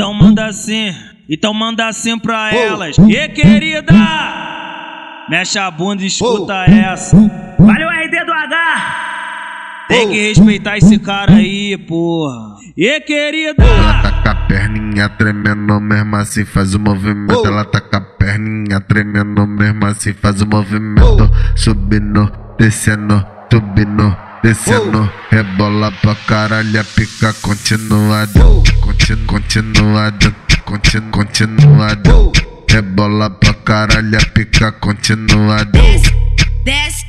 Então manda assim, então manda assim pra elas. E querida, mexe a bunda e escuta essa. Valeu, RD do H! Tem que respeitar esse cara aí, porra. E querida, Ela tá com a perninha tremendo mesmo assim faz o movimento. Ela tá com a perninha tremendo mesmo assim faz o movimento. Subindo, descendo, subindo, descendo. Rebola pra caralho, a pica continuada. Continu, continuada, continu, continuada. Rebola pra caralho, a pica continuada. desce, desce,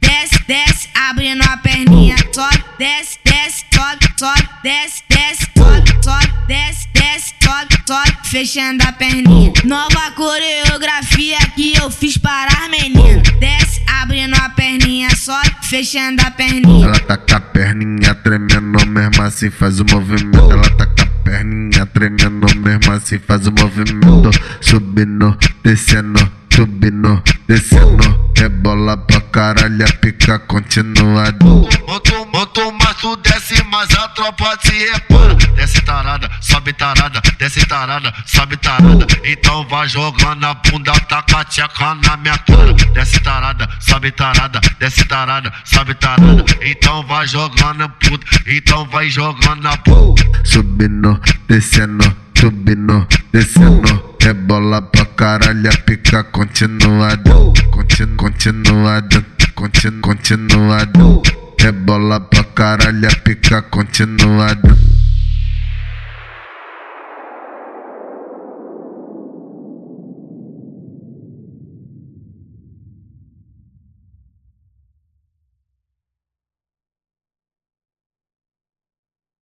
desce, desce, abrindo a perninha, sobe, desce, desce, sobe, sobe, desce, desce, sobe, sobe, desce, desce, sobe, sobe, fechando a perninha. Nova coreografia que eu fiz para as meninas. Fechando a perninha. Ela tá com a perninha tremendo mesmo assim faz o movimento. Ela tá com a perninha tremendo mesmo assim faz o movimento. Subindo, descendo, subindo, descendo. Rebola pra caralho, a pica continuada. Monto, monto, mas a tropa se repara. Desce tarada, sobe tarada, desce tarada, sobe tarada. Então vai jogando a bunda, taca a tcheca na minha cara. Desce tarada, sobe tarada, desce tarada, sobe tarada. Então vai jogando puta, então vai jogando a puta. Subindo, descendo, subindo, descendo. Rebola pra caralho, a pica continuada. Continu, continuada, continu, continuada. Rebola pra caralho, a pica continuada.